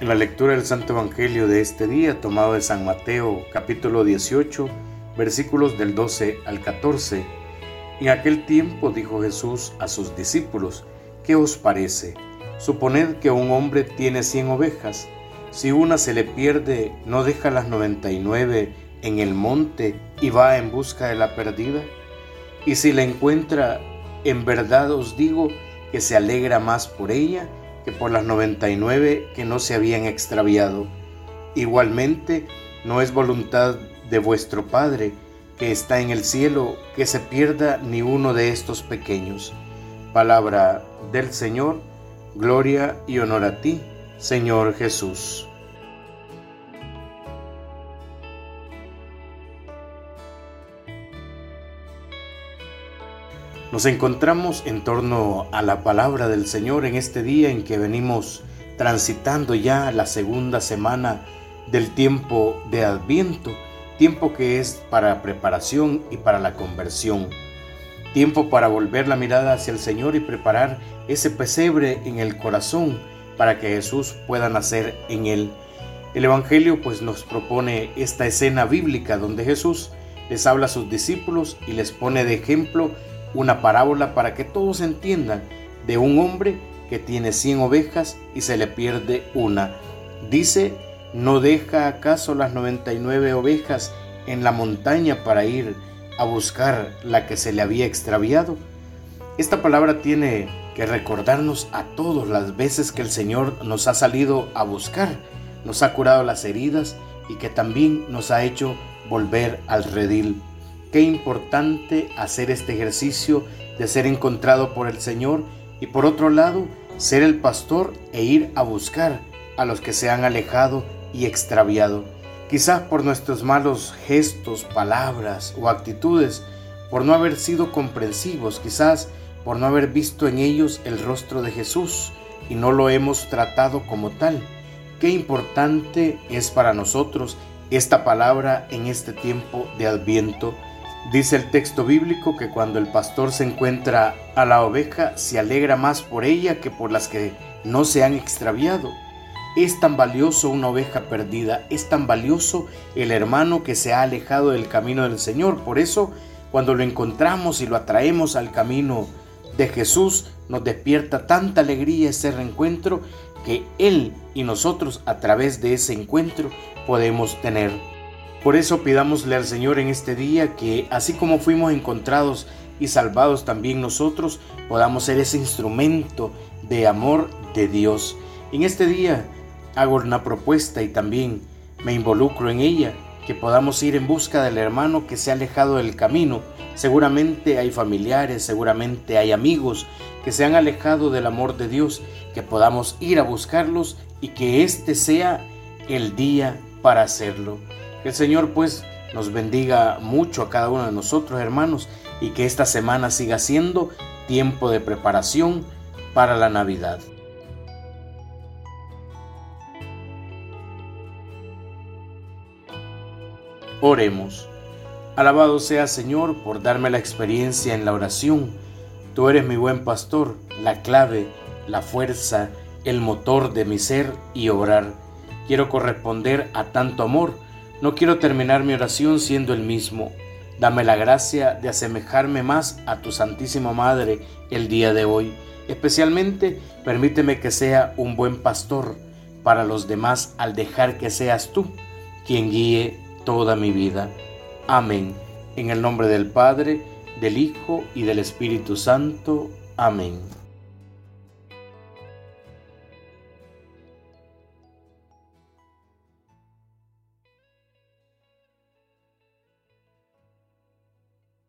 En la lectura del Santo Evangelio de este día, tomado de San Mateo capítulo 18, versículos del 12 al 14, en aquel tiempo dijo Jesús a sus discípulos, ¿qué os parece? Suponed que un hombre tiene cien ovejas, si una se le pierde, ¿no deja las noventa y nueve en el monte y va en busca de la perdida? Y si la encuentra, en verdad os digo que se alegra más por ella que por las 99 que no se habían extraviado. Igualmente, no es voluntad de vuestro Padre que está en el cielo que se pierda ni uno de estos pequeños. Palabra del Señor, gloria y honor a ti, Señor Jesús. Nos encontramos en torno a la palabra del Señor en este día en que venimos transitando ya la segunda semana del tiempo de Adviento, tiempo que es para preparación y para la conversión, tiempo para volver la mirada hacia el Señor y preparar ese pesebre en el corazón para que Jesús pueda nacer en él. El Evangelio pues nos propone esta escena bíblica donde Jesús les habla a sus discípulos y les pone de ejemplo una parábola para que todos entiendan de un hombre que tiene 100 ovejas y se le pierde una. Dice, ¿no deja acaso las 99 ovejas en la montaña para ir a buscar la que se le había extraviado? Esta palabra tiene que recordarnos a todos las veces que el Señor nos ha salido a buscar, nos ha curado las heridas y que también nos ha hecho volver al redil. Qué importante hacer este ejercicio de ser encontrado por el Señor y por otro lado, ser el pastor e ir a buscar a los que se han alejado y extraviado. Quizás por nuestros malos gestos, palabras o actitudes, por no haber sido comprensivos, quizás por no haber visto en ellos el rostro de Jesús y no lo hemos tratado como tal. Qué importante es para nosotros esta palabra en este tiempo de adviento Dice el texto bíblico que cuando el pastor se encuentra a la oveja, se alegra más por ella que por las que no se han extraviado. Es tan valioso una oveja perdida, es tan valioso el hermano que se ha alejado del camino del Señor. Por eso, cuando lo encontramos y lo atraemos al camino de Jesús, nos despierta tanta alegría ese reencuentro que Él y nosotros a través de ese encuentro podemos tener por eso pidámosle al Señor en este día que así como fuimos encontrados y salvados también nosotros podamos ser ese instrumento de amor de Dios. En este día hago una propuesta y también me involucro en ella, que podamos ir en busca del hermano que se ha alejado del camino. Seguramente hay familiares, seguramente hay amigos que se han alejado del amor de Dios, que podamos ir a buscarlos y que este sea el día para hacerlo. Que el Señor pues nos bendiga mucho a cada uno de nosotros, hermanos, y que esta semana siga siendo tiempo de preparación para la Navidad. Oremos. Alabado sea Señor por darme la experiencia en la oración. Tú eres mi buen pastor, la clave, la fuerza, el motor de mi ser y orar. Quiero corresponder a tanto amor no quiero terminar mi oración siendo el mismo. Dame la gracia de asemejarme más a tu Santísima Madre el día de hoy. Especialmente permíteme que sea un buen pastor para los demás al dejar que seas tú quien guíe toda mi vida. Amén. En el nombre del Padre, del Hijo y del Espíritu Santo. Amén.